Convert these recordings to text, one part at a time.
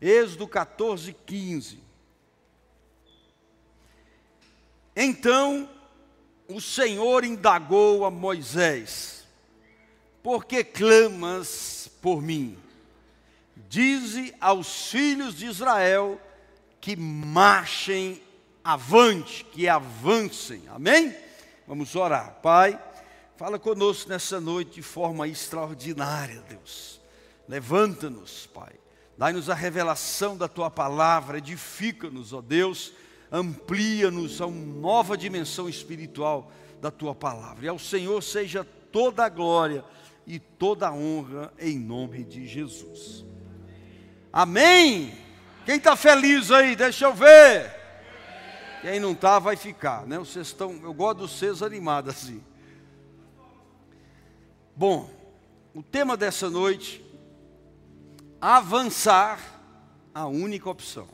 Êxodo 14, 15. Então o Senhor indagou a Moisés: Por que clamas por mim? Dize aos filhos de Israel que marchem avante, que avancem. Amém? Vamos orar. Pai, fala conosco nessa noite de forma extraordinária, Deus. Levanta-nos, Pai. Dai-nos a revelação da tua palavra, edifica-nos, ó Deus, amplia-nos a uma nova dimensão espiritual da tua palavra. E ao Senhor seja toda a glória e toda a honra em nome de Jesus. Amém. Quem está feliz aí? Deixa eu ver. Quem não está, vai ficar, né? Vocês estão, eu gosto dos seus animados assim. Bom, o tema dessa noite, avançar, a única opção.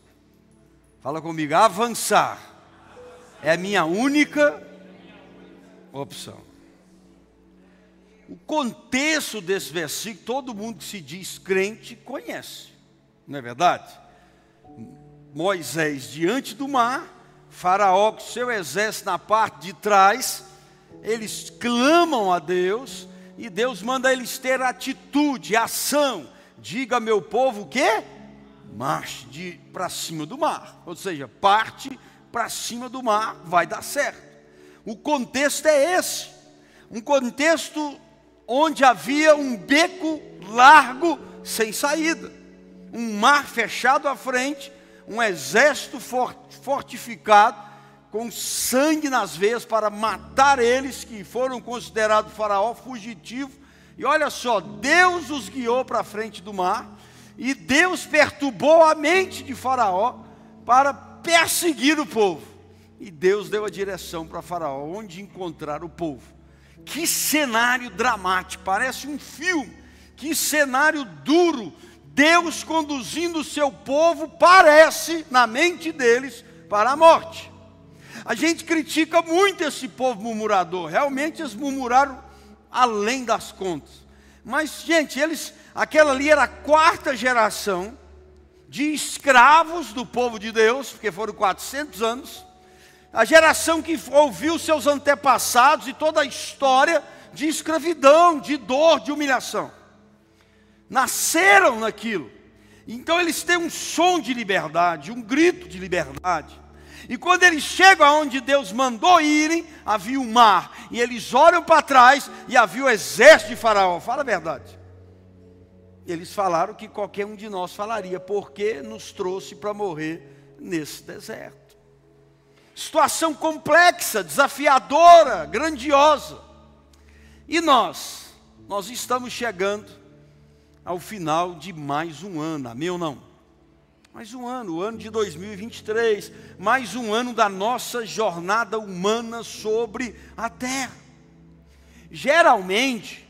Fala comigo, avançar é a minha única opção. O contexto desse versículo, todo mundo que se diz crente conhece, não é verdade? Moisés diante do mar, Faraó com seu exército na parte de trás, eles clamam a Deus e Deus manda eles ter atitude, ação. Diga meu povo que marche para cima do mar, ou seja, parte para cima do mar, vai dar certo. O contexto é esse, um contexto onde havia um beco largo sem saída, um mar fechado à frente um exército fortificado, com sangue nas veias, para matar eles que foram considerados faraó fugitivo. E olha só, Deus os guiou para a frente do mar, e Deus perturbou a mente de Faraó para perseguir o povo. E Deus deu a direção para Faraó, onde encontrar o povo. Que cenário dramático, parece um filme. Que cenário duro Deus conduzindo o seu povo, parece, na mente deles, para a morte. A gente critica muito esse povo murmurador, realmente eles murmuraram além das contas. Mas, gente, eles, aquela ali era a quarta geração de escravos do povo de Deus, porque foram 400 anos. A geração que ouviu seus antepassados e toda a história de escravidão, de dor, de humilhação nasceram naquilo. Então eles têm um som de liberdade, um grito de liberdade. E quando eles chegam aonde Deus mandou irem, havia o um mar. E eles olham para trás e havia o exército de Faraó. Fala a verdade. Eles falaram que qualquer um de nós falaria, porque nos trouxe para morrer nesse deserto. Situação complexa, desafiadora, grandiosa. E nós? Nós estamos chegando ao final de mais um ano, amém ou não? Mais um ano, o ano de 2023, mais um ano da nossa jornada humana sobre a terra. Geralmente,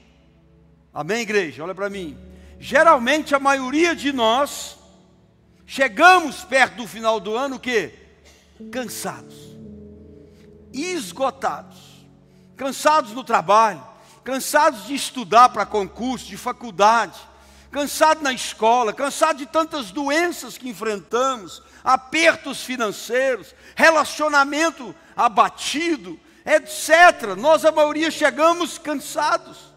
amém, igreja? Olha para mim. Geralmente a maioria de nós chegamos perto do final do ano o quê? Cansados, esgotados, cansados no trabalho, cansados de estudar para concurso, de faculdade, cansado na escola, cansado de tantas doenças que enfrentamos, apertos financeiros, relacionamento abatido, etc. Nós, a maioria, chegamos cansados.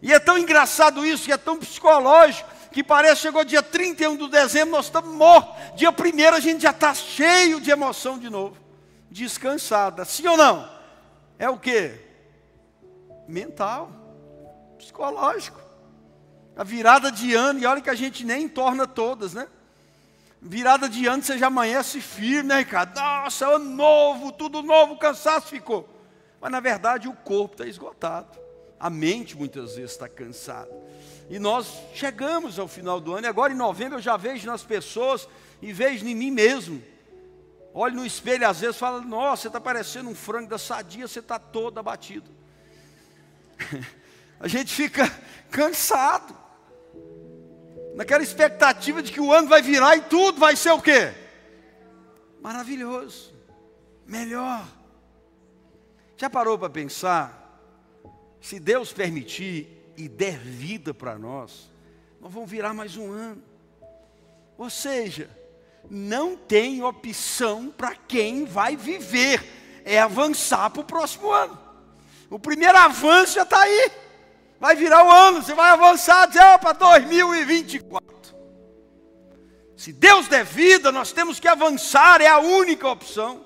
E é tão engraçado isso, e é tão psicológico, que parece que chegou dia 31 de dezembro, nós estamos mortos. Dia 1 a gente já está cheio de emoção de novo, descansada. Sim ou não? É o que? Mental, psicológico. A virada de ano, e olha que a gente nem torna todas, né? Virada de ano, você já amanhece firme, né, Ricardo? Nossa, ano novo, tudo novo, o cansaço ficou. Mas na verdade o corpo está esgotado. A mente muitas vezes está cansada. E nós chegamos ao final do ano, e agora em novembro eu já vejo nas pessoas e vejo em mim mesmo. Olho no espelho às vezes falo, nossa, você está parecendo um frango da sadia, você está todo abatido. a gente fica cansado naquela expectativa de que o ano vai virar e tudo vai ser o quê? Maravilhoso, melhor. Já parou para pensar? Se Deus permitir e der vida para nós, nós vamos virar mais um ano. Ou seja, não tem opção para quem vai viver, é avançar para o próximo ano. O primeiro avanço já está aí. Vai virar o ano, você vai avançar dizer, para 2024. Se Deus der vida, nós temos que avançar, é a única opção.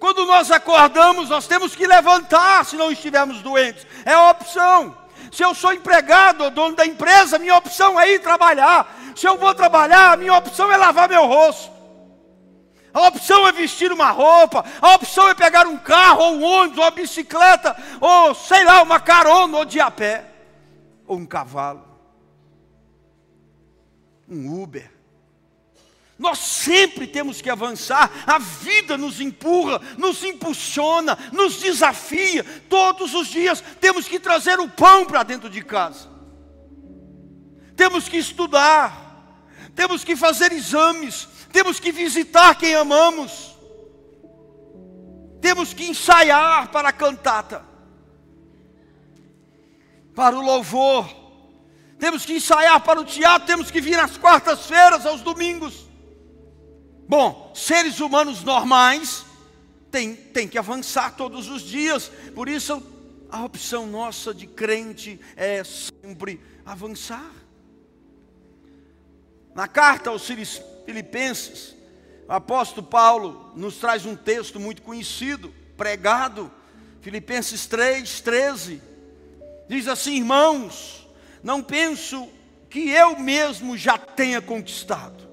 Quando nós acordamos, nós temos que levantar se não estivermos doentes, é a opção. Se eu sou empregado ou dono da empresa, minha opção é ir trabalhar. Se eu vou trabalhar, minha opção é lavar meu rosto. A opção é vestir uma roupa, a opção é pegar um carro, ou um ônibus, ou uma bicicleta, ou sei lá, uma carona, ou de a pé, ou um cavalo, um Uber. Nós sempre temos que avançar, a vida nos empurra, nos impulsiona, nos desafia, todos os dias temos que trazer o pão para dentro de casa, temos que estudar, temos que fazer exames, temos que visitar quem amamos, temos que ensaiar para a cantata, para o louvor, temos que ensaiar para o teatro, temos que vir às quartas-feiras, aos domingos. Bom, seres humanos normais têm, têm que avançar todos os dias, por isso a opção nossa de crente é sempre avançar. Na carta aos Filipenses, o apóstolo Paulo nos traz um texto muito conhecido, pregado, Filipenses 3, 13. Diz assim: irmãos, não penso que eu mesmo já tenha conquistado.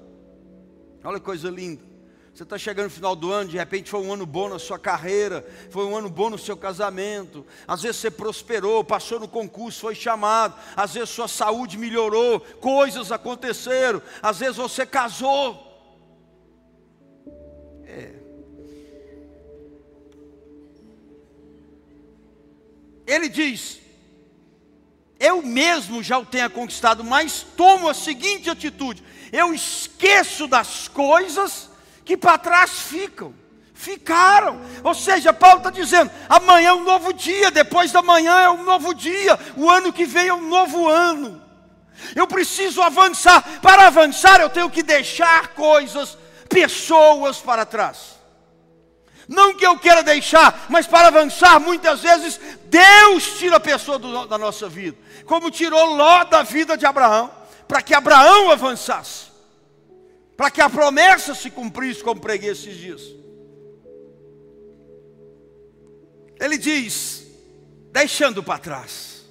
Olha que coisa linda. Você está chegando no final do ano, de repente foi um ano bom na sua carreira, foi um ano bom no seu casamento. Às vezes você prosperou, passou no concurso, foi chamado. Às vezes sua saúde melhorou, coisas aconteceram. Às vezes você casou. É. Ele diz: Eu mesmo já o tenho conquistado, mas tomo a seguinte atitude: eu esqueço das coisas que para trás ficam. Ficaram, ou seja, Paulo está dizendo: amanhã é um novo dia, depois da manhã é um novo dia, o ano que vem é um novo ano. Eu preciso avançar, para avançar eu tenho que deixar coisas, pessoas para trás. Não que eu queira deixar, mas para avançar, muitas vezes Deus tira a pessoa do, da nossa vida, como tirou Ló da vida de Abraão, para que Abraão avançasse para que a promessa se cumprisse, como preguei esses dias. Ele diz, deixando para trás.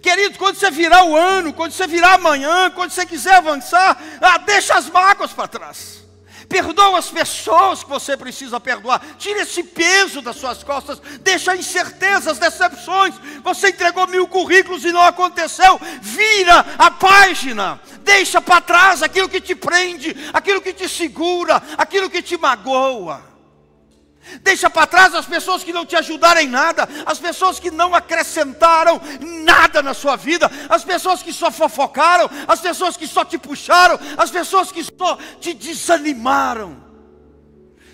Querido, quando você virar o ano, quando você virar amanhã, quando você quiser avançar, ah, deixa as mágoas para trás. Perdoa as pessoas que você precisa perdoar. Tira esse peso das suas costas. Deixa incertezas, decepções. Você entregou mil currículos e não aconteceu. Vira a página. Deixa para trás aquilo que te prende, aquilo que te segura, aquilo que te magoa. Deixa para trás as pessoas que não te ajudaram em nada, as pessoas que não acrescentaram nada na sua vida, as pessoas que só fofocaram, as pessoas que só te puxaram, as pessoas que só te desanimaram,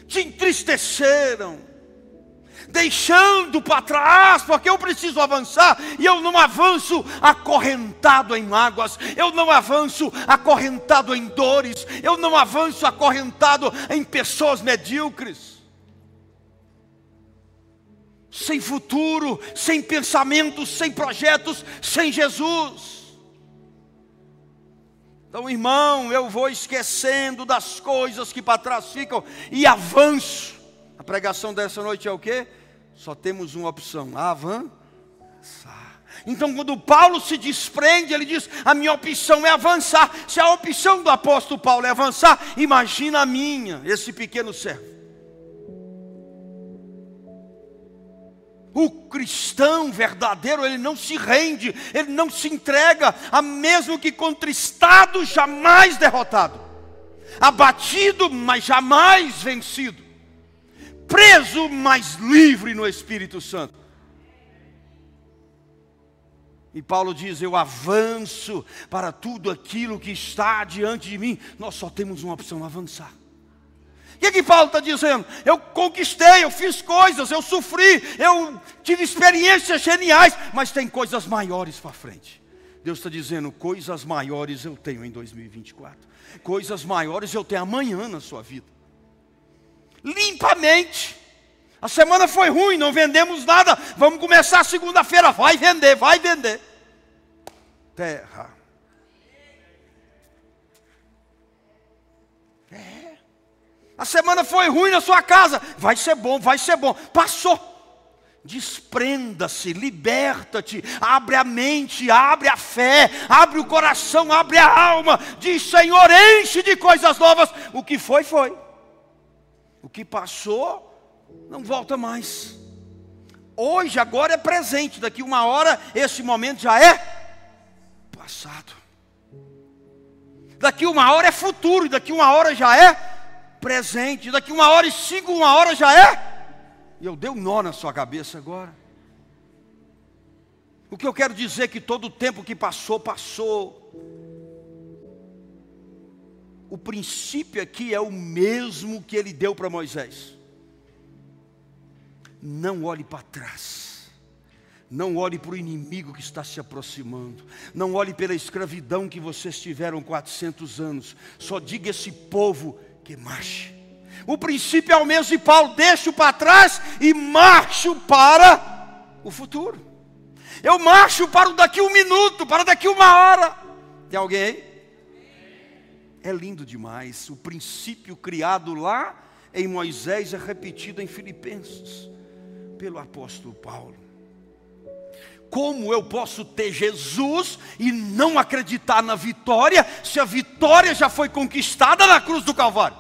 te entristeceram. Deixando para trás, porque eu preciso avançar, e eu não avanço acorrentado em mágoas, eu não avanço acorrentado em dores, eu não avanço acorrentado em pessoas medíocres sem futuro, sem pensamentos, sem projetos, sem Jesus. Então, irmão, eu vou esquecendo das coisas que para trás ficam e avanço. A pregação dessa noite é o que? Só temos uma opção: avançar. Então, quando Paulo se desprende, ele diz: A minha opção é avançar. Se a opção do apóstolo Paulo é avançar, imagina a minha, esse pequeno servo. O cristão verdadeiro, ele não se rende, ele não se entrega, a mesmo que contristado, jamais derrotado, abatido, mas jamais vencido, preso, mas livre no Espírito Santo. E Paulo diz: Eu avanço para tudo aquilo que está diante de mim. Nós só temos uma opção: avançar que, que Paulo está dizendo? Eu conquistei, eu fiz coisas, eu sofri, eu tive experiências geniais, mas tem coisas maiores para frente. Deus está dizendo: coisas maiores eu tenho em 2024, coisas maiores eu tenho amanhã na sua vida. Limpamente. A semana foi ruim, não vendemos nada. Vamos começar segunda-feira. Vai vender, vai vender. Terra. A semana foi ruim na sua casa. Vai ser bom, vai ser bom. Passou. Desprenda-se, liberta-te, abre a mente, abre a fé, abre o coração, abre a alma. Diz: Senhor, enche de coisas novas. O que foi, foi. O que passou, não volta mais. Hoje, agora é presente, daqui uma hora, esse momento já é passado. Daqui uma hora é futuro, daqui uma hora já é presente, daqui uma hora e cinco, uma hora já é. E eu dei um nó na sua cabeça agora. O que eu quero dizer é que todo o tempo que passou, passou. O princípio aqui é o mesmo que ele deu para Moisés não olhe para trás. Não olhe para o inimigo que está se aproximando. Não olhe pela escravidão que vocês tiveram 400 anos. Só diga esse povo que marche. O princípio é o mesmo de Paulo: deixo para trás e marcho para o futuro. Eu marcho para daqui um minuto, para daqui uma hora. Tem alguém? É lindo demais. O princípio criado lá em Moisés é repetido em Filipenses pelo apóstolo Paulo. Como eu posso ter Jesus e não acreditar na vitória, se a vitória já foi conquistada na cruz do Calvário?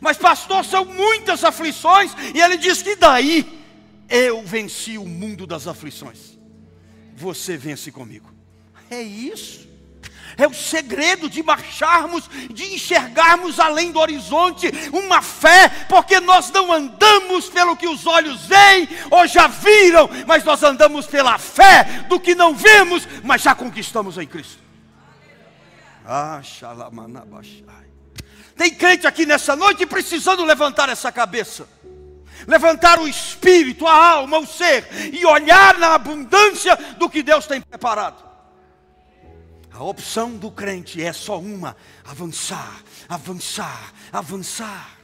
Mas, pastor, são muitas aflições, e ele diz que daí eu venci o mundo das aflições. Você vence comigo. É isso é o segredo de marcharmos, de enxergarmos além do horizonte uma fé, porque nós não andamos pelo que os olhos veem ou já viram, mas nós andamos pela fé do que não vemos, mas já conquistamos em Cristo. Ah, Tem crente aqui nessa noite precisando levantar essa cabeça levantar o espírito, a alma, o ser e olhar na abundância do que Deus tem preparado. A opção do crente é só uma: avançar, avançar, avançar.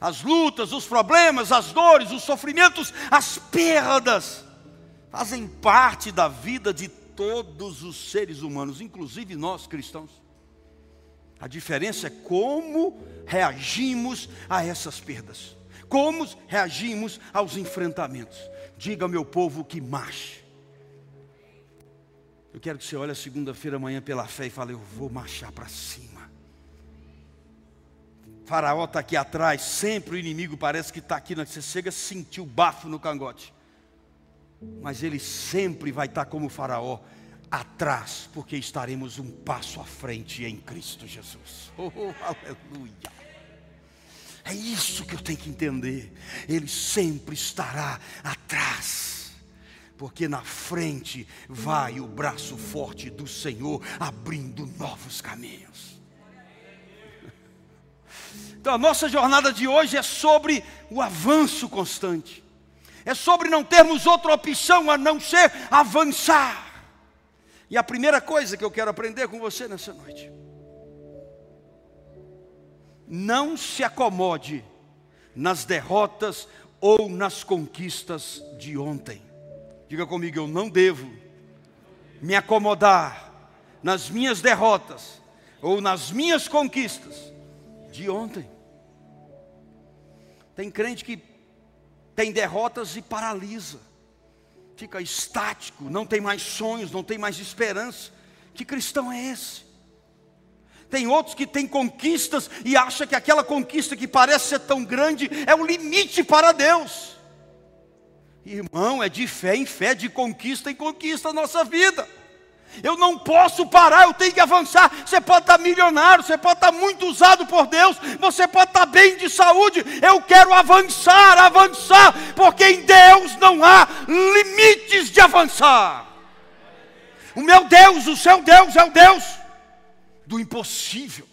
As lutas, os problemas, as dores, os sofrimentos, as perdas, fazem parte da vida de todos os seres humanos, inclusive nós cristãos. A diferença é como reagimos a essas perdas, como reagimos aos enfrentamentos. Diga, meu povo, que marche eu quero que você olhe a segunda-feira amanhã pela fé e fale: Eu vou marchar para cima. faraó está aqui atrás, sempre o inimigo parece que está aqui, você chega a sentir o bafo no cangote. Mas ele sempre vai estar tá como faraó, atrás, porque estaremos um passo à frente em Cristo Jesus. Oh, aleluia. É isso que eu tenho que entender. Ele sempre estará atrás porque na frente vai o braço forte do Senhor abrindo novos caminhos. Então a nossa jornada de hoje é sobre o avanço constante, é sobre não termos outra opção a não ser avançar. E a primeira coisa que eu quero aprender com você nessa noite, não se acomode nas derrotas ou nas conquistas de ontem. Diga comigo, eu não devo me acomodar nas minhas derrotas ou nas minhas conquistas de ontem. Tem crente que tem derrotas e paralisa, fica estático, não tem mais sonhos, não tem mais esperança. Que cristão é esse? Tem outros que têm conquistas e acha que aquela conquista que parece ser tão grande é o limite para Deus. Irmão, é de fé em fé, de conquista em conquista a nossa vida. Eu não posso parar, eu tenho que avançar. Você pode estar milionário, você pode estar muito usado por Deus, você pode estar bem de saúde. Eu quero avançar, avançar, porque em Deus não há limites de avançar. O meu Deus, o seu Deus é o Deus do impossível.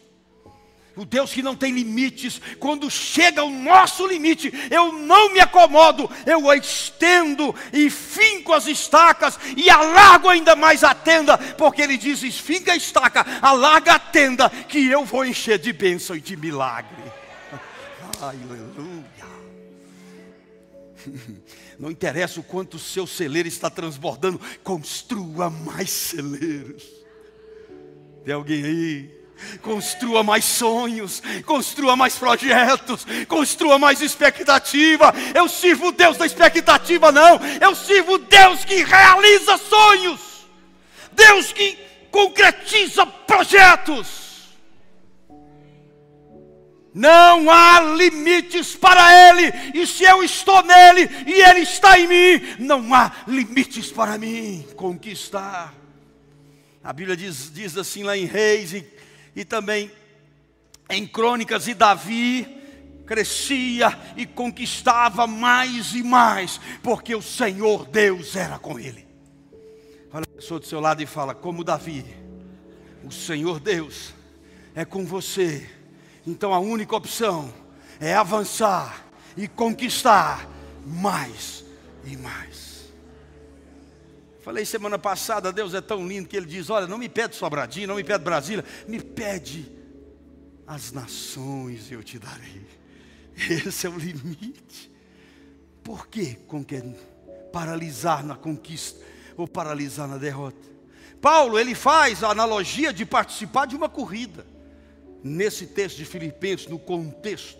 O Deus que não tem limites, quando chega o nosso limite, eu não me acomodo, eu estendo e finco as estacas e alargo ainda mais a tenda, porque ele diz: esfinca a estaca, alarga a tenda, que eu vou encher de bênção e de milagre. Aleluia. Não interessa o quanto o seu celeiro está transbordando, construa mais celeiros. Tem alguém aí? Construa mais sonhos, construa mais projetos, construa mais expectativa. Eu sirvo o Deus da expectativa, não. Eu sirvo o Deus que realiza sonhos, Deus que concretiza projetos. Não há limites para Ele, e se eu estou nele e Ele está em mim, não há limites para mim conquistar. A Bíblia diz, diz assim lá em Reis e e também em Crônicas, e Davi crescia e conquistava mais e mais, porque o Senhor Deus era com ele. Olha a pessoa do seu lado e fala: Como Davi, o Senhor Deus é com você. Então a única opção é avançar e conquistar mais e mais. Falei semana passada, Deus é tão lindo que Ele diz: Olha, não me pede Sobradinho, não me pede Brasília, me pede as nações eu te darei. Esse é o limite. Por que paralisar na conquista ou paralisar na derrota? Paulo, ele faz a analogia de participar de uma corrida. Nesse texto de Filipenses, no contexto.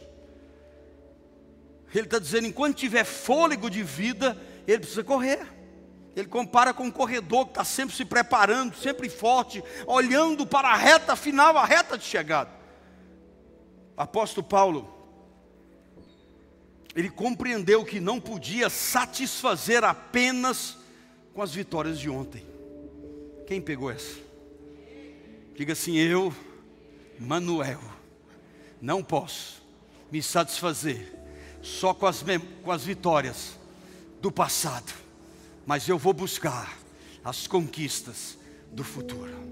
Ele está dizendo: enquanto tiver fôlego de vida, ele precisa correr. Ele compara com um corredor que está sempre se preparando, sempre forte, olhando para a reta final, a reta de chegada. Apóstolo Paulo, ele compreendeu que não podia satisfazer apenas com as vitórias de ontem. Quem pegou essa? Diga assim: eu, Manuel, não posso me satisfazer só com as, com as vitórias do passado mas eu vou buscar as conquistas do futuro.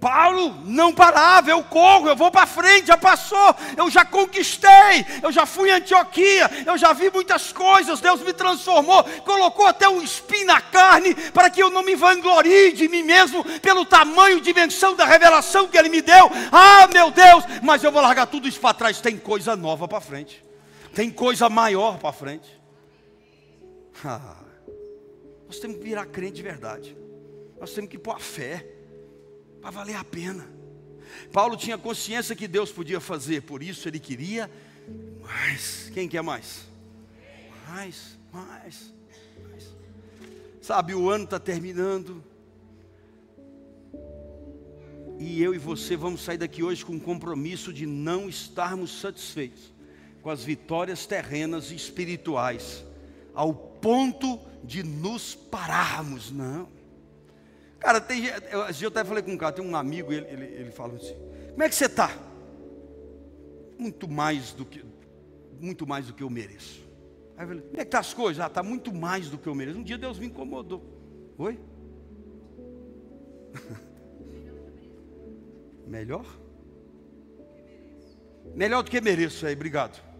Paulo não parava, eu corro, eu vou para frente, já passou, eu já conquistei, eu já fui em Antioquia, eu já vi muitas coisas, Deus me transformou, colocou até um espinho na carne, para que eu não me vanglorie de mim mesmo, pelo tamanho, dimensão da revelação que Ele me deu. Ah, meu Deus, mas eu vou largar tudo isso para trás, tem coisa nova para frente, tem coisa maior para frente. Ah. Nós temos que virar crente de verdade. Nós temos que pôr a fé para valer a pena. Paulo tinha consciência que Deus podia fazer, por isso ele queria mais. Quem quer mais? Mais, mais, mais. Sabe, o ano está terminando. E eu e você vamos sair daqui hoje com o compromisso de não estarmos satisfeitos com as vitórias terrenas e espirituais, ao ponto de nos pararmos, não. Cara, tem, eu, eu até falei com um cara, tem um amigo, ele, ele, ele fala assim: Como é que você está? Muito mais do que, muito mais do que eu mereço. Aí eu falei: Como é que tá as coisas? Ah, está muito mais do que eu mereço. Um dia Deus me incomodou. Oi? Melhor? Melhor do que mereço aí, obrigado.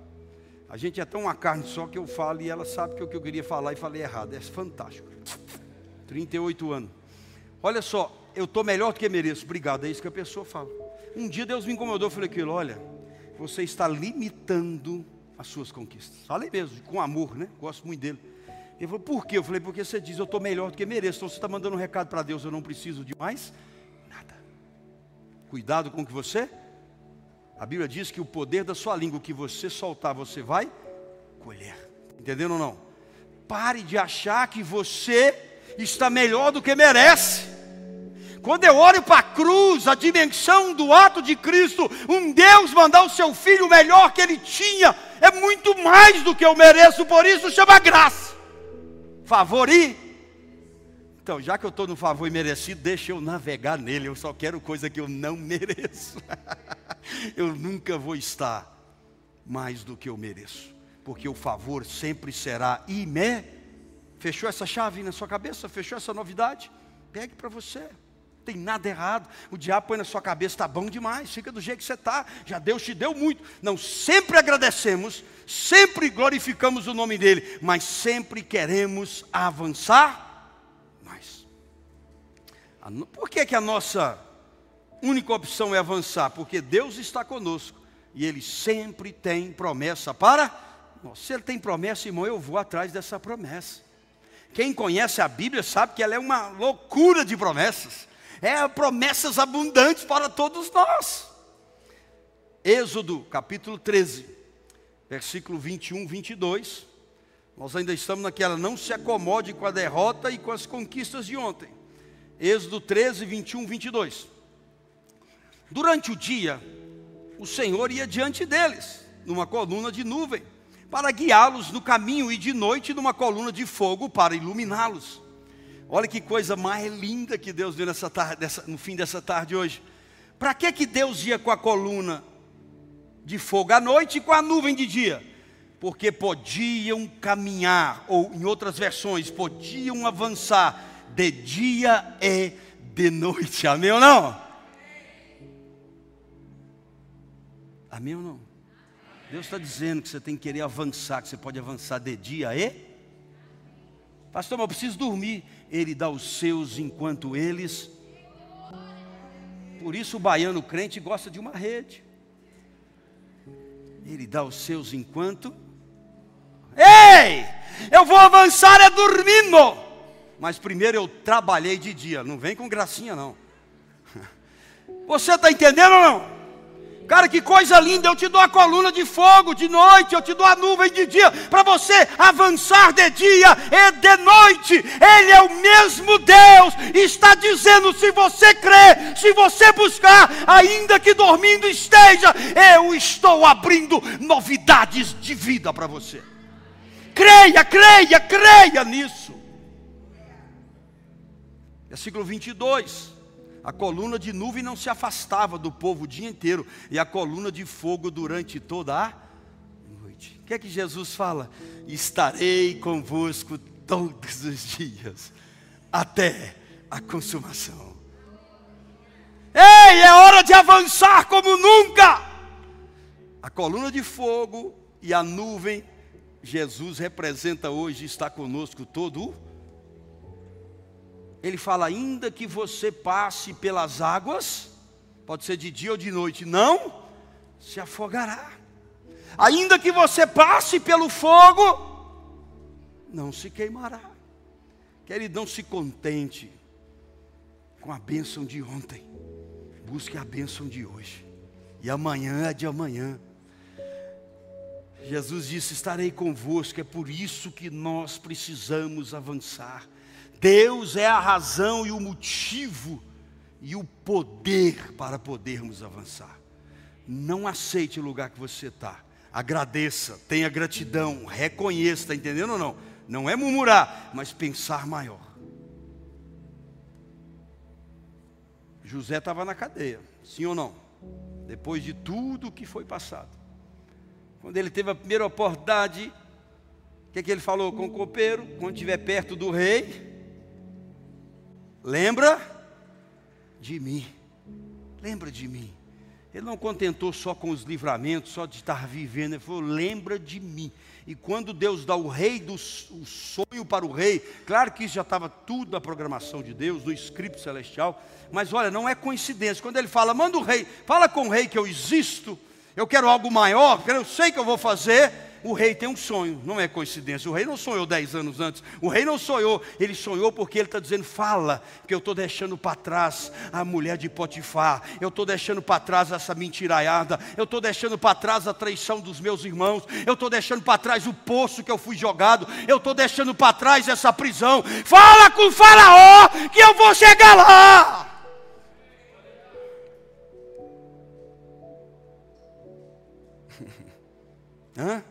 A gente é tão uma carne só que eu falo e ela sabe que o que eu queria falar e falei errado. É fantástico. 38 anos. Olha só, eu estou melhor do que mereço. Obrigado, é isso que a pessoa fala. Um dia Deus me incomodou, eu falei aquilo, olha, você está limitando as suas conquistas. Falei mesmo, com amor, né? Gosto muito dele. Ele falou, por quê? Eu falei, porque você diz, eu estou melhor do que mereço. Então você está mandando um recado para Deus, eu não preciso de mais nada. Cuidado com o que você a Bíblia diz que o poder da sua língua, que você soltar, você vai colher. Entendendo ou não? Pare de achar que você está melhor do que merece. Quando eu olho para a cruz, a dimensão do ato de Cristo, um Deus mandar o seu filho melhor que ele tinha, é muito mais do que eu mereço, por isso chama graça. Favor e então, já que eu estou no favor imerecido, deixa eu navegar nele. Eu só quero coisa que eu não mereço. eu nunca vou estar mais do que eu mereço, porque o favor sempre será imé. Fechou essa chave na sua cabeça? Fechou essa novidade? Pegue para você. tem nada errado. O diabo põe na sua cabeça, está bom demais, fica do jeito que você está, já Deus te deu muito. Não, sempre agradecemos, sempre glorificamos o nome dEle, mas sempre queremos avançar mais. Por que, que a nossa única opção é avançar? Porque Deus está conosco e Ele sempre tem promessa para. Se Ele tem promessa, irmão, eu vou atrás dessa promessa. Quem conhece a Bíblia sabe que ela é uma loucura de promessas é promessas abundantes para todos nós. Êxodo capítulo 13, versículo 21, 22. Nós ainda estamos naquela, não se acomode com a derrota e com as conquistas de ontem. Êxodo 13, 21, 22. Durante o dia, o Senhor ia diante deles, numa coluna de nuvem, para guiá-los no caminho, e de noite, numa coluna de fogo, para iluminá-los. Olha que coisa mais linda que Deus deu nessa tarde, nessa, no fim dessa tarde hoje. Para que, que Deus ia com a coluna de fogo à noite e com a nuvem de dia? Porque podiam caminhar, ou em outras versões, podiam avançar de dia e de noite. Amém ou não? Amém ou não? Deus está dizendo que você tem que querer avançar, que você pode avançar de dia e. Pastor, mas eu preciso dormir. Ele dá os seus enquanto eles. Por isso o baiano crente gosta de uma rede. Ele dá os seus enquanto. Ei! Eu vou avançar é dormindo. Mas primeiro eu trabalhei de dia. Não vem com gracinha, não. Você está entendendo ou não? Cara, que coisa linda, eu te dou a coluna de fogo de noite, eu te dou a nuvem de dia, para você avançar de dia e de noite. Ele é o mesmo Deus, está dizendo: se você crer, se você buscar, ainda que dormindo esteja, eu estou abrindo novidades de vida para você. Creia, creia, creia nisso. Versículo 22 a coluna de nuvem não se afastava do povo o dia inteiro, e a coluna de fogo durante toda a noite. O que é que Jesus fala? Estarei convosco todos os dias, até a consumação. Ei, é hora de avançar como nunca! A coluna de fogo e a nuvem, Jesus representa hoje, está conosco todo o ele fala: ainda que você passe pelas águas, pode ser de dia ou de noite, não se afogará. Ainda que você passe pelo fogo, não se queimará. Querido, não se contente com a bênção de ontem, busque a bênção de hoje, e amanhã é de amanhã. Jesus disse: Estarei convosco, é por isso que nós precisamos avançar. Deus é a razão e o motivo e o poder para podermos avançar. Não aceite o lugar que você está. Agradeça, tenha gratidão, reconheça, está entendendo ou não? Não é murmurar, mas pensar maior. José estava na cadeia, sim ou não? Depois de tudo que foi passado. Quando ele teve a primeira oportunidade, o que, é que ele falou com o copeiro? Quando estiver perto do rei, Lembra de mim. Lembra de mim. Ele não contentou só com os livramentos, só de estar vivendo, ele falou: lembra de mim. E quando Deus dá o rei do o sonho para o rei, claro que isso já estava tudo na programação de Deus, no script celestial, mas olha, não é coincidência. Quando ele fala, manda o rei, fala com o rei que eu existo, eu quero algo maior, eu sei que eu vou fazer, o rei tem um sonho, não é coincidência. O rei não sonhou dez anos antes. O rei não sonhou, ele sonhou porque ele está dizendo: fala, que eu estou deixando para trás a mulher de Potifar, eu estou deixando para trás essa mentiraiada, eu estou deixando para trás a traição dos meus irmãos, eu estou deixando para trás o poço que eu fui jogado, eu estou deixando para trás essa prisão. Fala com o Faraó que eu vou chegar lá. Hã?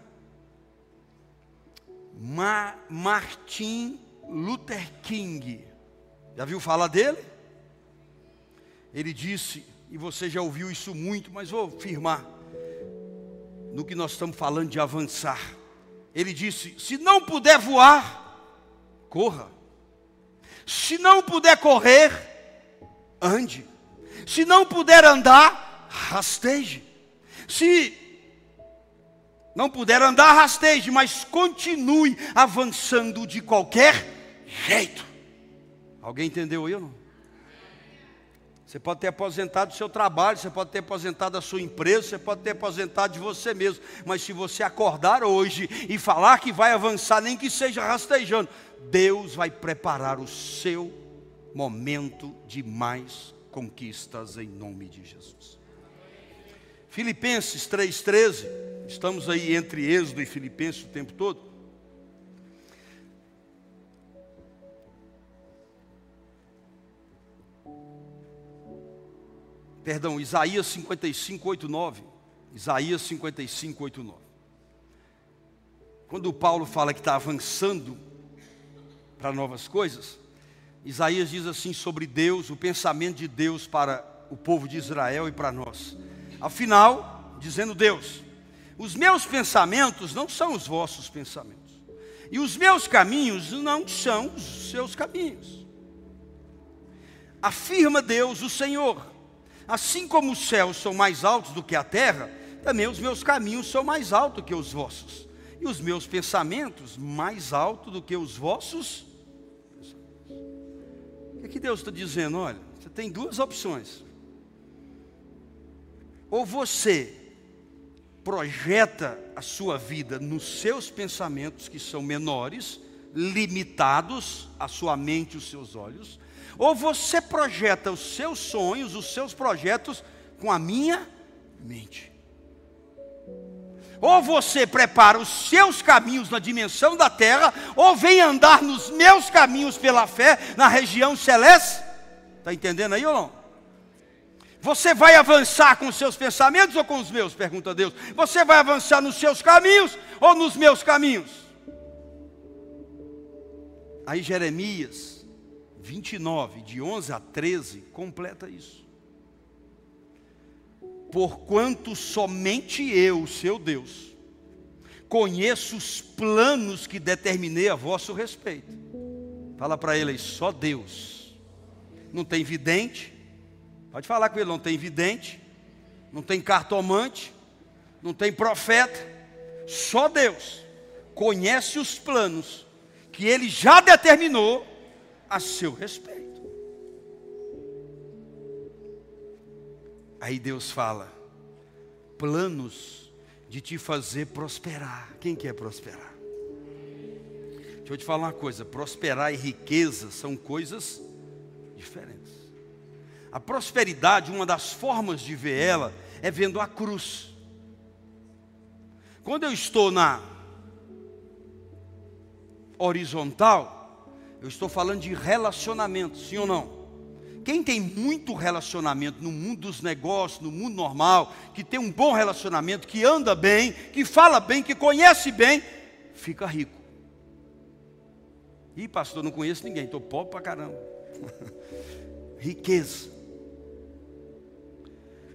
Ma Martin Luther King. Já viu falar dele? Ele disse, e você já ouviu isso muito, mas vou afirmar no que nós estamos falando de avançar. Ele disse: se não puder voar, corra. Se não puder correr, ande. Se não puder andar, rasteje. Se não puder andar, rasteje, mas continue avançando de qualquer jeito. Alguém entendeu ou não? Você pode ter aposentado do seu trabalho, você pode ter aposentado da sua empresa, você pode ter aposentado de você mesmo, mas se você acordar hoje e falar que vai avançar, nem que seja rastejando, Deus vai preparar o seu momento de mais conquistas em nome de Jesus. Filipenses 3,13, estamos aí entre Êxodo e Filipenses o tempo todo. Perdão, Isaías 55, 8, 9. Isaías 55, 8, 9. Quando Paulo fala que está avançando para novas coisas, Isaías diz assim sobre Deus, o pensamento de Deus para o povo de Israel e para nós. Afinal, dizendo Deus, os meus pensamentos não são os vossos pensamentos, e os meus caminhos não são os seus caminhos. Afirma Deus, o Senhor, Assim como os céus são mais altos do que a terra, também os meus caminhos são mais altos que os vossos, e os meus pensamentos mais altos do que os vossos. O que, é que Deus está dizendo? Olha, você tem duas opções. Ou você projeta a sua vida nos seus pensamentos, que são menores, limitados, a sua mente os seus olhos, ou você projeta os seus sonhos, os seus projetos com a minha mente. Ou você prepara os seus caminhos na dimensão da terra, ou vem andar nos meus caminhos pela fé na região celeste. Está entendendo aí ou não? Você vai avançar com os seus pensamentos ou com os meus? Pergunta Deus. Você vai avançar nos seus caminhos ou nos meus caminhos? Aí Jeremias 29, de 11 a 13, completa isso. Porquanto somente eu, seu Deus, conheço os planos que determinei a vosso respeito. Fala para ele aí, só Deus. Não tem vidente, pode falar com ele, não tem vidente, não tem cartomante, não tem profeta, só Deus conhece os planos que ele já determinou a seu respeito. Aí Deus fala: planos de te fazer prosperar. Quem quer prosperar? Deixa eu te falar uma coisa: prosperar e riqueza são coisas diferentes. A prosperidade, uma das formas de ver ela, é vendo a cruz. Quando eu estou na horizontal, eu estou falando de relacionamento, sim ou não? Quem tem muito relacionamento no mundo dos negócios, no mundo normal, que tem um bom relacionamento, que anda bem, que fala bem, que conhece bem, fica rico. Ih, pastor, não conheço ninguém, estou pobre pra caramba. Riqueza.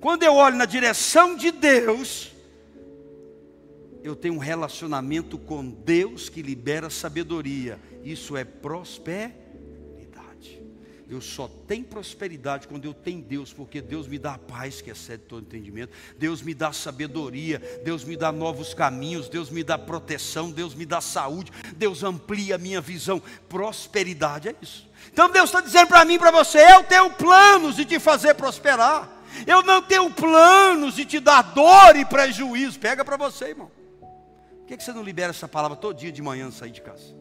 Quando eu olho na direção de Deus, eu tenho um relacionamento com Deus que libera sabedoria. Isso é prosperidade. Eu só tenho prosperidade quando eu tenho Deus, porque Deus me dá a paz que excede todo entendimento, Deus me dá sabedoria, Deus me dá novos caminhos, Deus me dá proteção, Deus me dá saúde, Deus amplia a minha visão. Prosperidade é isso. Então Deus está dizendo para mim e para você: eu tenho planos de te fazer prosperar. Eu não tenho planos de te dar dor e prejuízo. Pega para você, irmão que, que você não libera essa palavra todo dia de manhã sair de casa?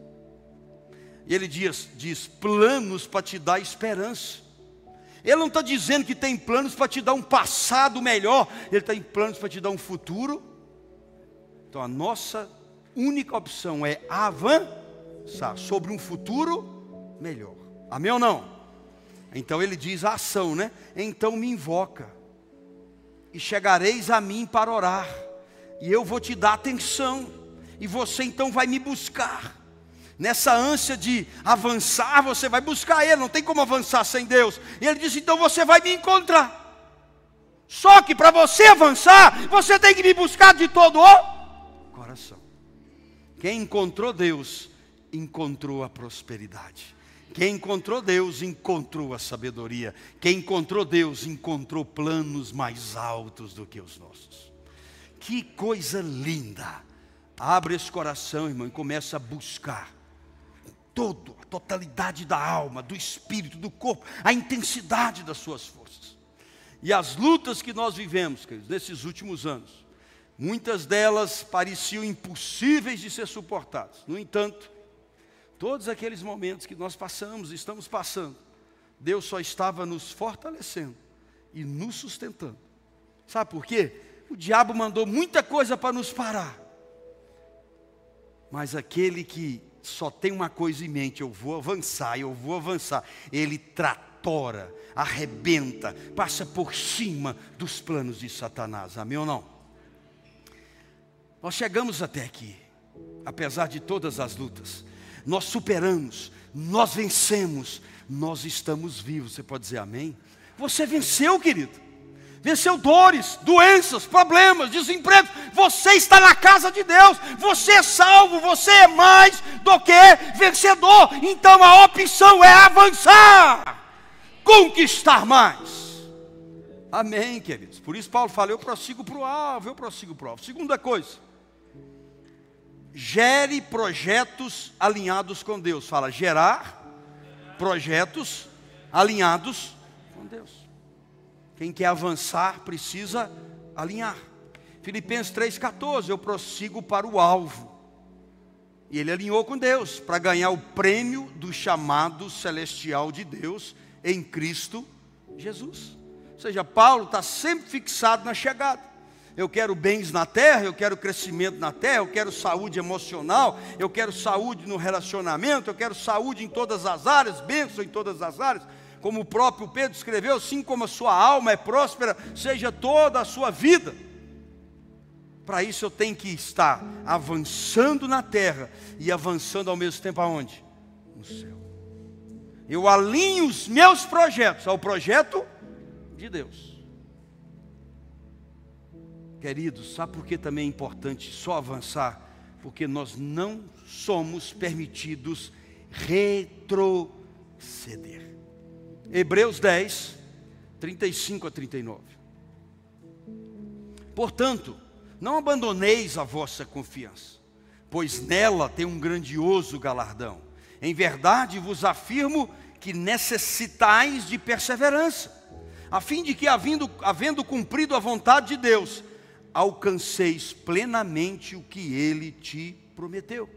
E ele diz, diz planos para te dar esperança. Ele não está dizendo que tem planos para te dar um passado melhor, ele tem planos para te dar um futuro. Então a nossa única opção é avançar sobre um futuro melhor. Amém ou não? Então ele diz a ação, né? Então me invoca, e chegareis a mim para orar, e eu vou te dar atenção e você então vai me buscar. Nessa ânsia de avançar, você vai buscar Ele, não tem como avançar sem Deus. E Ele diz: então você vai me encontrar. Só que para você avançar, você tem que me buscar de todo o coração. Quem encontrou Deus, encontrou a prosperidade. Quem encontrou Deus encontrou a sabedoria. Quem encontrou Deus encontrou planos mais altos do que os nossos. Que coisa linda! Abre esse coração, irmão, e começa a buscar todo, a totalidade da alma, do espírito, do corpo, a intensidade das suas forças. E as lutas que nós vivemos, queridos, nesses últimos anos, muitas delas pareciam impossíveis de ser suportadas. No entanto, todos aqueles momentos que nós passamos, estamos passando, Deus só estava nos fortalecendo e nos sustentando. Sabe por quê? O diabo mandou muita coisa para nos parar. Mas aquele que só tem uma coisa em mente: eu vou avançar, eu vou avançar. Ele tratora, arrebenta, passa por cima dos planos de Satanás. Amém ou não? Nós chegamos até aqui, apesar de todas as lutas, nós superamos, nós vencemos, nós estamos vivos. Você pode dizer amém? Você venceu, querido venceu dores, doenças, problemas, desemprego. Você está na casa de Deus, você é salvo, você é mais do que vencedor. Então a opção é avançar, conquistar mais. Amém, queridos. Por isso Paulo fala: eu prossigo para o alvo, eu prossigo para o alvo. Segunda coisa, gere projetos alinhados com Deus. Fala, gerar projetos alinhados com Deus. Quem quer avançar precisa alinhar. Filipenses 3,14, eu prossigo para o alvo. E ele alinhou com Deus para ganhar o prêmio do chamado celestial de Deus em Cristo Jesus. Ou seja, Paulo está sempre fixado na chegada. Eu quero bens na terra, eu quero crescimento na terra, eu quero saúde emocional, eu quero saúde no relacionamento, eu quero saúde em todas as áreas, bênção em todas as áreas como o próprio Pedro escreveu, assim como a sua alma é próspera, seja toda a sua vida. Para isso eu tenho que estar avançando na terra e avançando ao mesmo tempo aonde? No céu. Eu alinho os meus projetos ao projeto de Deus. Queridos, sabe por que também é importante só avançar? Porque nós não somos permitidos retroceder. Hebreus 10, 35 a 39. Portanto, não abandoneis a vossa confiança, pois nela tem um grandioso galardão. Em verdade vos afirmo que necessitais de perseverança, a fim de que, havendo, havendo cumprido a vontade de Deus, alcanceis plenamente o que ele te prometeu.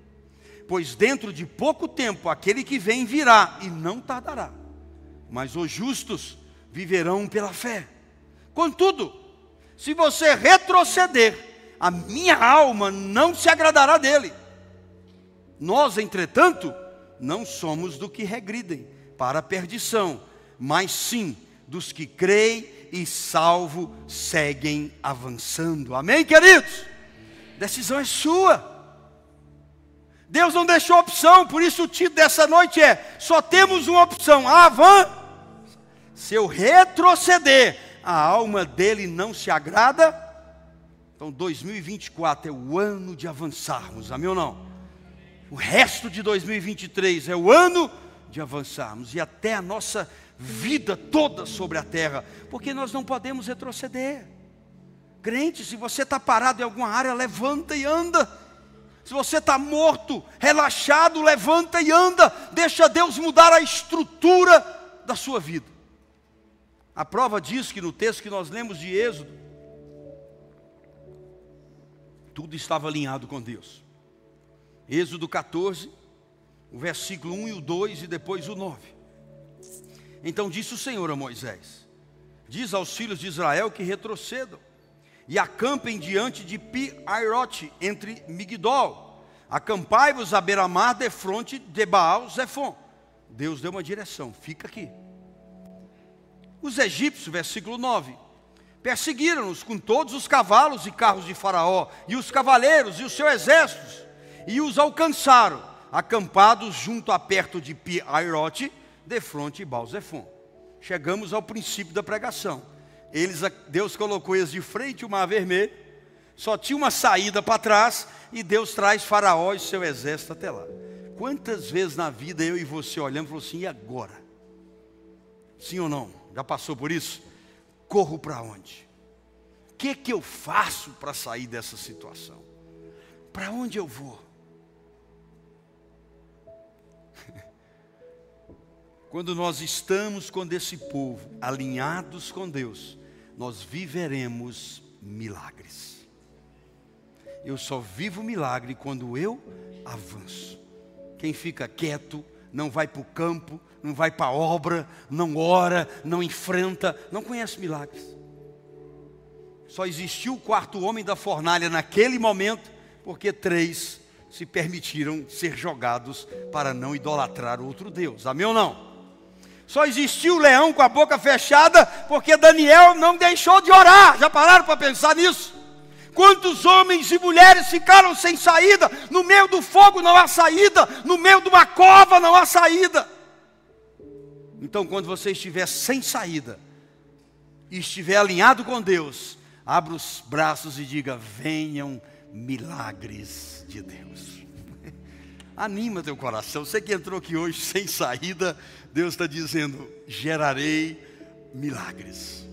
Pois dentro de pouco tempo aquele que vem virá e não tardará mas os justos viverão pela fé. Contudo, se você retroceder, a minha alma não se agradará dele. Nós, entretanto, não somos do que regridem para a perdição, mas sim dos que creem e salvo seguem avançando. Amém, queridos? Decisão é sua. Deus não deixou opção, por isso o título dessa noite é: só temos uma opção, avançar se eu retroceder, a alma dele não se agrada. Então 2024 é o ano de avançarmos, amém ou não? O resto de 2023 é o ano de avançarmos e até a nossa vida toda sobre a terra, porque nós não podemos retroceder. Crente, se você está parado em alguma área, levanta e anda. Se você está morto, relaxado, levanta e anda. Deixa Deus mudar a estrutura da sua vida. A prova diz que no texto que nós lemos de Êxodo, tudo estava alinhado com Deus. Êxodo 14, o versículo 1 e o 2 e depois o 9. Então disse o Senhor a Moisés: Diz aos filhos de Israel que retrocedam e acampem diante de Pi-Airote, entre Migdol. Acampai-vos à beira-mar de fronte de Baal Zephon. Deus deu uma direção, fica aqui. Os egípcios, versículo 9, perseguiram-nos com todos os cavalos e carros de Faraó, e os cavaleiros e os seus exércitos, e os alcançaram, acampados junto a perto de Pi-Airote, de fronte de Balzefon. Chegamos ao princípio da pregação. Eles, Deus colocou eles de frente o mar vermelho, só tinha uma saída para trás, e Deus traz Faraó e seu exército até lá. Quantas vezes na vida eu e você olhamos e falamos assim, e agora? Sim ou não? Já passou por isso? Corro para onde? O que, que eu faço para sair dessa situação? Para onde eu vou? Quando nós estamos com esse povo, alinhados com Deus, nós viveremos milagres. Eu só vivo milagre quando eu avanço. Quem fica quieto, não vai para o campo, não vai para a obra, não ora, não enfrenta, não conhece milagres. Só existiu o quarto homem da fornalha naquele momento, porque três se permitiram ser jogados para não idolatrar outro Deus. Amém ou não? Só existiu o leão com a boca fechada porque Daniel não deixou de orar. Já pararam para pensar nisso? Quantos homens e mulheres ficaram sem saída? No meio do fogo não há saída, no meio de uma cova não há saída. Então, quando você estiver sem saída e estiver alinhado com Deus, abra os braços e diga: Venham milagres de Deus. Anima teu coração. Você que entrou aqui hoje sem saída, Deus está dizendo: gerarei milagres.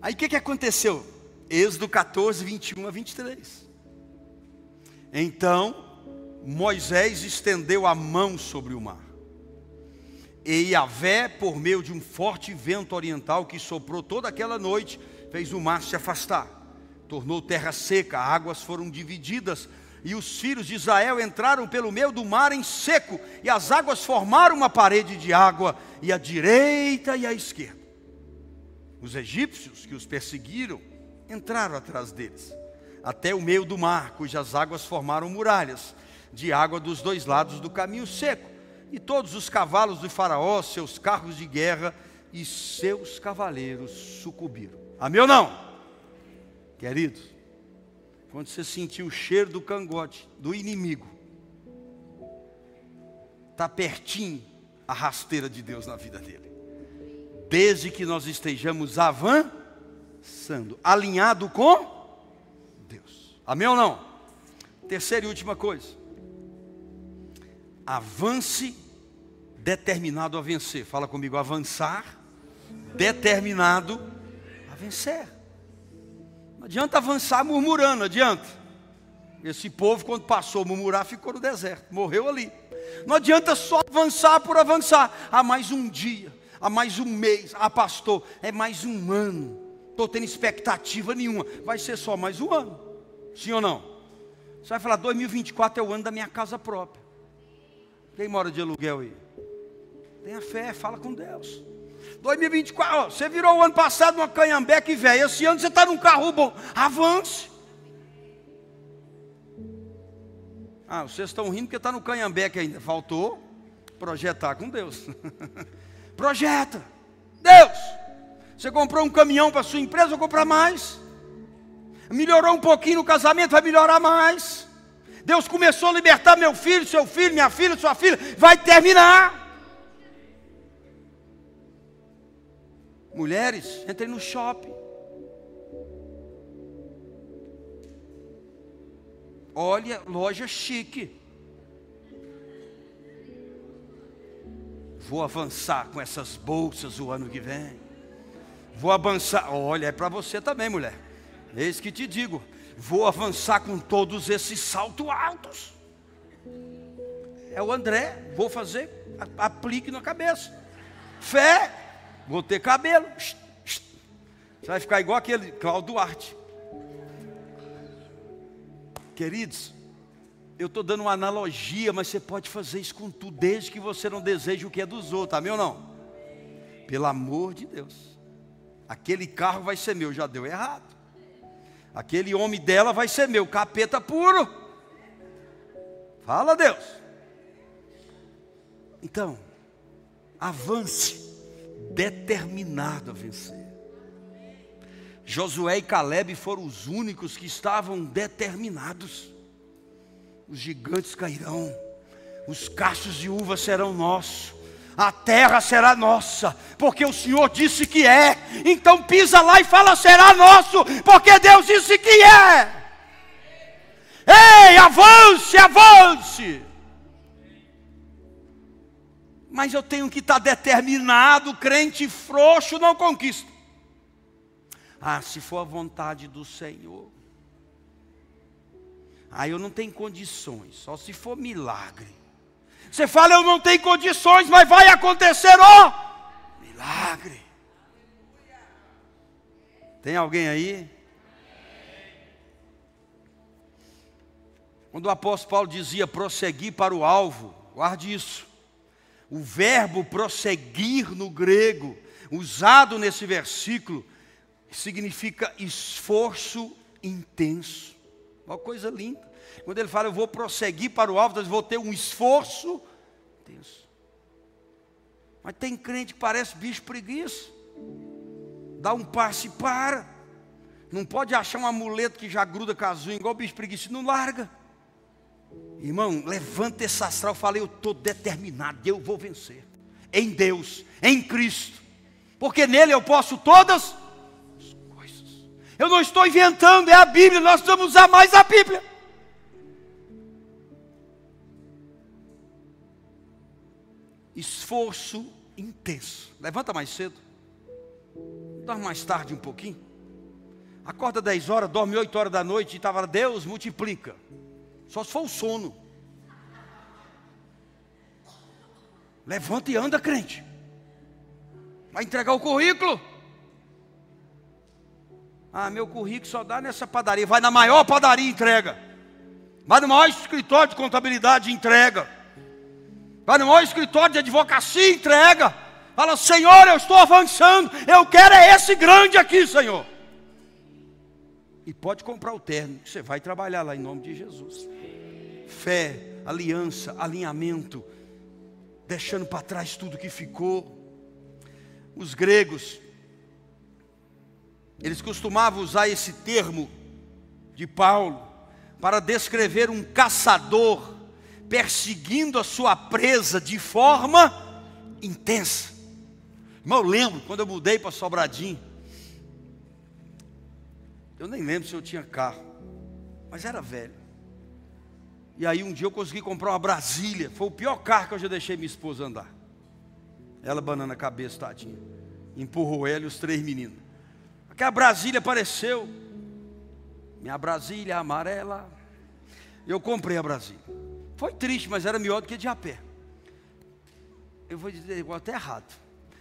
Aí o que, que aconteceu? Êxodo 14, 21 a 23. Então Moisés estendeu a mão sobre o mar. E Yahvé, por meio de um forte vento oriental que soprou toda aquela noite, fez o mar se afastar. Tornou terra seca, águas foram divididas e os filhos de Israel entraram pelo meio do mar em seco, e as águas formaram uma parede de água, e a direita e a esquerda. Os egípcios que os perseguiram entraram atrás deles, até o meio do mar, cujas águas formaram muralhas de água dos dois lados do caminho seco. E todos os cavalos do Faraó, seus carros de guerra e seus cavaleiros sucumbiram. Amém ou não? Queridos, quando você sentir o cheiro do cangote do inimigo, está pertinho a rasteira de Deus na vida dele. Desde que nós estejamos avançando, alinhado com Deus. Amém ou não? Terceira e última coisa. Avance determinado a vencer. Fala comigo, avançar determinado a vencer. Não adianta avançar murmurando, adianta. Esse povo, quando passou a murmurar, ficou no deserto, morreu ali. Não adianta só avançar por avançar. Há mais um dia, há mais um mês. Ah, pastor, é mais um ano. Estou tendo expectativa nenhuma. Vai ser só mais um ano. Sim ou não? Você vai falar, 2024 é o ano da minha casa própria. Quem mora de aluguel aí? Tenha fé, fala com Deus. 2024, ó, você virou o ano passado uma canhambeque velha. Esse ano você está num carro bom. Avance. Ah, vocês estão rindo porque está no canhambeque ainda. Faltou projetar com Deus. Projeta. Deus. Você comprou um caminhão para sua empresa, vou comprar mais. Melhorou um pouquinho no casamento, vai melhorar mais. Deus começou a libertar meu filho, seu filho, minha filha, sua filha, vai terminar. Mulheres, entrem no shopping. Olha, loja chique. Vou avançar com essas bolsas o ano que vem. Vou avançar. Olha, é para você também, mulher. Eis que te digo. Vou avançar com todos esses saltos altos. É o André. Vou fazer. Aplique na cabeça. Fé Vou ter cabelo. Você vai ficar igual aquele Cláudio Duarte. Queridos, eu estou dando uma analogia, mas você pode fazer isso com tudo, desde que você não deseje o que é dos outros, amém ou não? Pelo amor de Deus. Aquele carro vai ser meu, já deu errado. Aquele homem dela vai ser meu, capeta puro. Fala Deus. Então, avance determinado a vencer. Josué e Caleb foram os únicos que estavam determinados. Os gigantes cairão, os cachos de uva serão nossos, a terra será nossa, porque o Senhor disse que é. Então pisa lá e fala: será nosso, porque Deus disse que é. Ei, avance, avance. Mas eu tenho que estar determinado, crente frouxo não conquista. Ah, se for a vontade do Senhor. Aí eu não tenho condições, só se for milagre. Você fala, eu não tenho condições, mas vai acontecer, ó, milagre. Tem alguém aí? Quando o apóstolo Paulo dizia prosseguir para o alvo, guarde isso. O verbo prosseguir no grego, usado nesse versículo, significa esforço intenso. Uma coisa linda. Quando ele fala, eu vou prosseguir para o alvo, eu vou ter um esforço intenso. Mas tem crente que parece bicho preguiça. Dá um passe e para. Não pode achar um amuleto que já gruda com as unhas, igual bicho preguiça, não larga. Irmão, levanta esse astral. Falei, eu estou determinado, eu vou vencer. Em Deus, em Cristo. Porque nele eu posso todas as coisas. Eu não estou inventando, é a Bíblia. Nós vamos usar mais a Bíblia. Esforço intenso. Levanta mais cedo. Dorme mais tarde um pouquinho. Acorda 10 horas, dorme 8 horas da noite e estava, Deus multiplica. Só se for o sono. Levanta e anda, crente. Vai entregar o currículo. Ah, meu currículo só dá nessa padaria. Vai na maior padaria e entrega. Vai no maior escritório de contabilidade e entrega. Vai no maior escritório de advocacia e entrega. Fala, Senhor, eu estou avançando. Eu quero é esse grande aqui, Senhor. E pode comprar o terno, você vai trabalhar lá em nome de Jesus. Fé, aliança, alinhamento, deixando para trás tudo que ficou. Os gregos, eles costumavam usar esse termo de Paulo para descrever um caçador perseguindo a sua presa de forma intensa. Mas eu lembro quando eu mudei para Sobradinho, eu nem lembro se eu tinha carro, mas era velho. E aí um dia eu consegui comprar uma Brasília. Foi o pior carro que eu já deixei minha esposa andar. Ela banana a cabeça, tadinha. Empurrou ela e os três meninos. Aquela Brasília apareceu. Minha Brasília amarela. Eu comprei a Brasília. Foi triste, mas era melhor do que de a pé. Eu vou dizer igual até errado.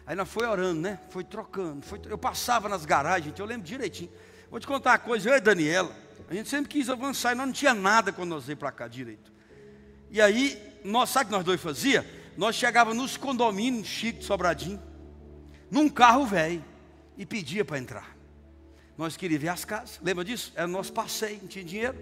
Aí nós foi orando, né? Foi trocando. Foi... Eu passava nas garagens, eu lembro direitinho. Vou te contar uma coisa, eu e Daniela, a gente sempre quis avançar e nós não tinha nada quando nós veio para cá direito. E aí, nós, sabe o que nós dois fazia? Nós chegávamos nos condomínios chique de Sobradinho, num carro velho, e pedia para entrar. Nós queríamos ver as casas, lembra disso? Era nosso passeio, não tinha dinheiro.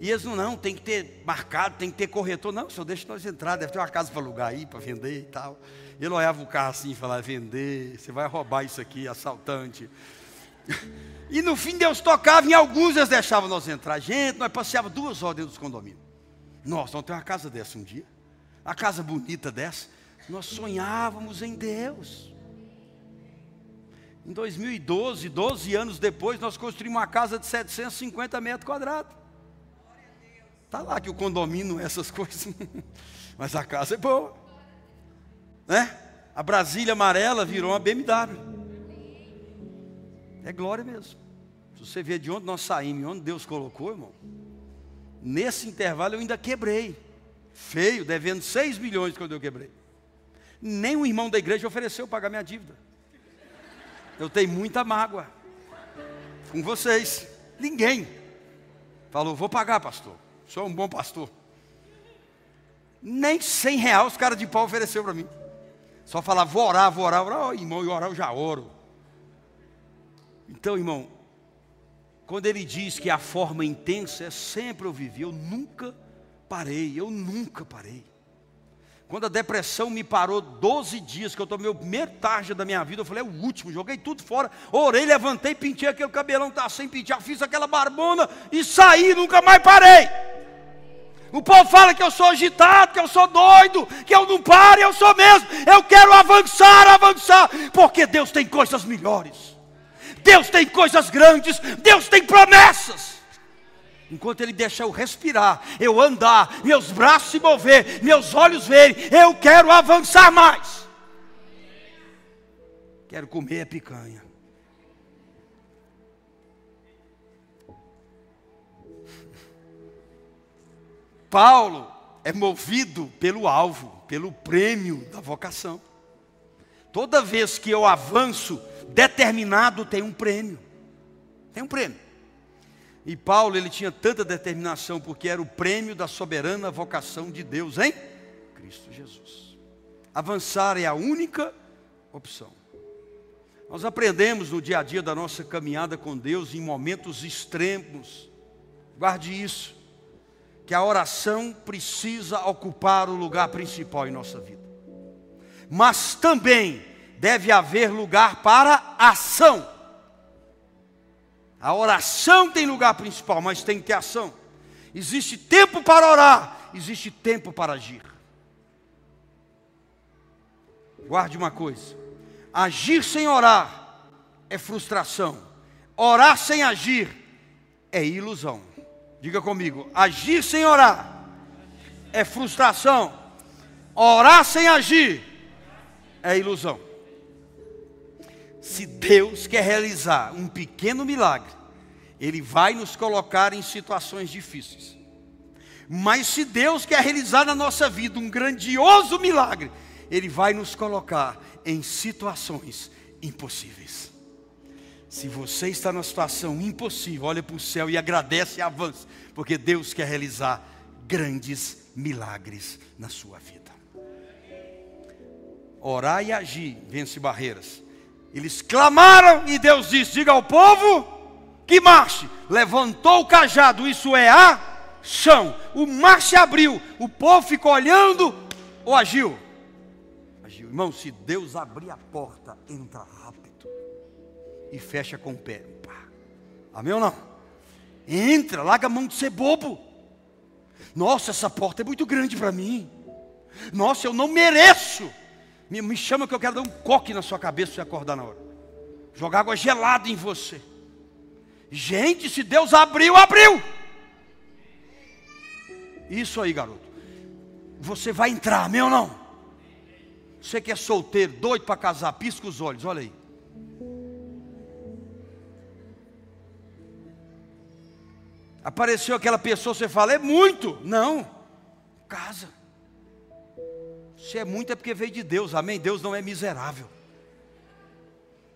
E eles não, não, tem que ter marcado, tem que ter corretor. Não, senhor, deixa nós entrar, deve ter uma casa para alugar aí, para vender e tal. Ele olhava o carro assim e falava, vender, você vai roubar isso aqui, assaltante. E no fim Deus tocava em alguns, eles deixavam nós entrar. Gente, nós passeávamos duas horas dentro dos condomínios. Nossa, vamos ter uma casa dessa um dia. Uma casa bonita dessa. Nós sonhávamos em Deus. Em 2012, 12 anos depois, nós construímos uma casa de 750 metros quadrados. Está lá que o condomínio não é essas coisas. Mas a casa é boa. Né? A Brasília amarela virou uma BMW. É glória mesmo. Você ver de onde nós saímos, onde Deus colocou, irmão. Nesse intervalo eu ainda quebrei. Feio, devendo 6 milhões quando eu quebrei. Nem um irmão da igreja ofereceu pagar minha dívida. Eu tenho muita mágoa com vocês. Ninguém falou, vou pagar, pastor. Sou um bom pastor. Nem 100 reais os caras de pau ofereceu para mim. Só falar, vou orar, vou orar, vou orar. Oh, irmão, eu orar eu já oro. Então, irmão, quando ele diz que a forma intensa é sempre eu vivi, eu nunca parei, eu nunca parei. Quando a depressão me parou 12 dias, que eu tomei o primeiro tarja da minha vida, eu falei, é o último, joguei tudo fora, orei, levantei, pintei aquele cabelão, tá sem pintar, fiz aquela barbona e saí, nunca mais parei. O povo fala que eu sou agitado, que eu sou doido, que eu não paro, eu sou mesmo. Eu quero avançar, avançar, porque Deus tem coisas melhores. Deus tem coisas grandes, Deus tem promessas. Enquanto Ele deixa eu respirar, eu andar, meus braços se mover, meus olhos verem, eu quero avançar mais. Quero comer a picanha. Paulo é movido pelo alvo, pelo prêmio da vocação. Toda vez que eu avanço, determinado tem um prêmio. Tem um prêmio. E Paulo, ele tinha tanta determinação porque era o prêmio da soberana vocação de Deus em Cristo Jesus. Avançar é a única opção. Nós aprendemos no dia a dia da nossa caminhada com Deus em momentos extremos. Guarde isso que a oração precisa ocupar o lugar principal em nossa vida. Mas também deve haver lugar para ação. A oração tem lugar principal, mas tem que ter ação. Existe tempo para orar, existe tempo para agir. Guarde uma coisa: agir sem orar é frustração, orar sem agir é ilusão. Diga comigo: agir sem orar é frustração, orar sem agir é ilusão. Se Deus quer realizar um pequeno milagre, Ele vai nos colocar em situações difíceis. Mas se Deus quer realizar na nossa vida um grandioso milagre, Ele vai nos colocar em situações impossíveis. Se você está numa situação impossível, olha para o céu e agradece e avança, porque Deus quer realizar grandes milagres na sua vida. Orar e agir vence barreiras. Eles clamaram e Deus disse: Diga ao povo que marche. Levantou o cajado, isso é a chão. O mar se abriu, o povo ficou olhando ou agiu? Agiu. Irmão, se Deus abrir a porta, entra rápido e fecha com o pé. Pá. Amém ou não? Entra, larga a mão de ser bobo. Nossa, essa porta é muito grande para mim. Nossa, eu não mereço. Me, me, chama que eu quero dar um coque na sua cabeça e acordar na hora. Jogar água gelada em você. Gente, se Deus abriu, abriu. Isso aí, garoto. Você vai entrar, ou não? Você que é solteiro, doido para casar, pisca os olhos, olha aí. Apareceu aquela pessoa, você fala, é muito. Não, casa. Se é muito é porque veio de Deus, amém? Deus não é miserável.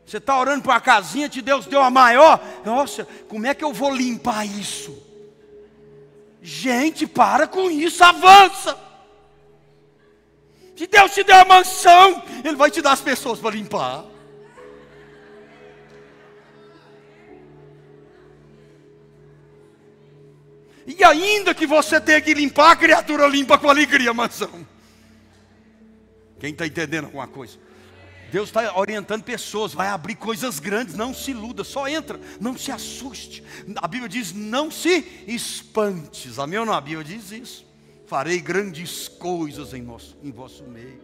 Você está orando para uma casinha, te Deus deu a maior. Nossa, como é que eu vou limpar isso? Gente, para com isso, avança. Se Deus te deu a mansão, Ele vai te dar as pessoas para limpar. E ainda que você tenha que limpar, a criatura limpa com alegria a mansão. Quem está entendendo alguma coisa? Deus está orientando pessoas, vai abrir coisas grandes, não se iluda, só entra, não se assuste. A Bíblia diz: não se espantes. Amém ou não? A Bíblia diz isso. Farei grandes coisas em, nosso, em vosso meio.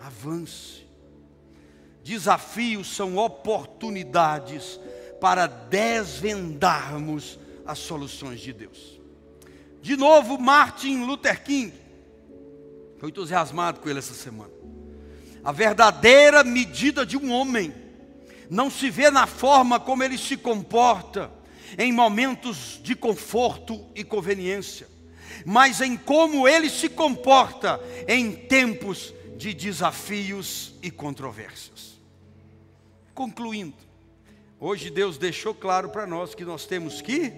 Avance. Desafios são oportunidades para desvendarmos as soluções de Deus. De novo, Martin Luther King. Estou entusiasmado com ele essa semana. A verdadeira medida de um homem não se vê na forma como ele se comporta em momentos de conforto e conveniência, mas em como ele se comporta em tempos de desafios e controvérsias. Concluindo, hoje Deus deixou claro para nós que nós temos que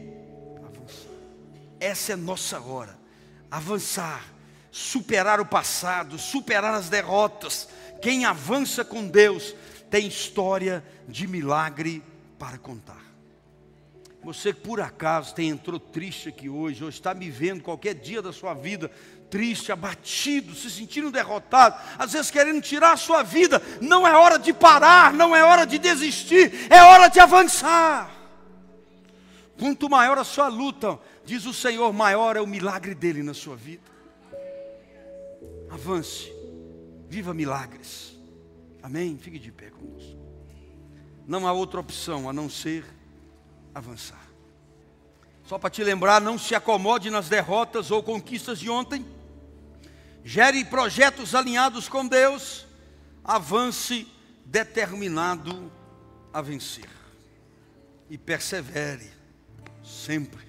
essa é nossa hora. Avançar, superar o passado, superar as derrotas. Quem avança com Deus tem história de milagre para contar. Você que por acaso tem entrou triste aqui hoje, ou está me vendo qualquer dia da sua vida, triste, abatido, se sentindo derrotado, às vezes querendo tirar a sua vida, não é hora de parar, não é hora de desistir, é hora de avançar. Quanto maior a sua luta, diz o Senhor, maior é o milagre dele na sua vida. Avance, viva milagres. Amém? Fique de pé conosco. Não há outra opção a não ser avançar. Só para te lembrar, não se acomode nas derrotas ou conquistas de ontem. Gere projetos alinhados com Deus. Avance determinado a vencer. E persevere sempre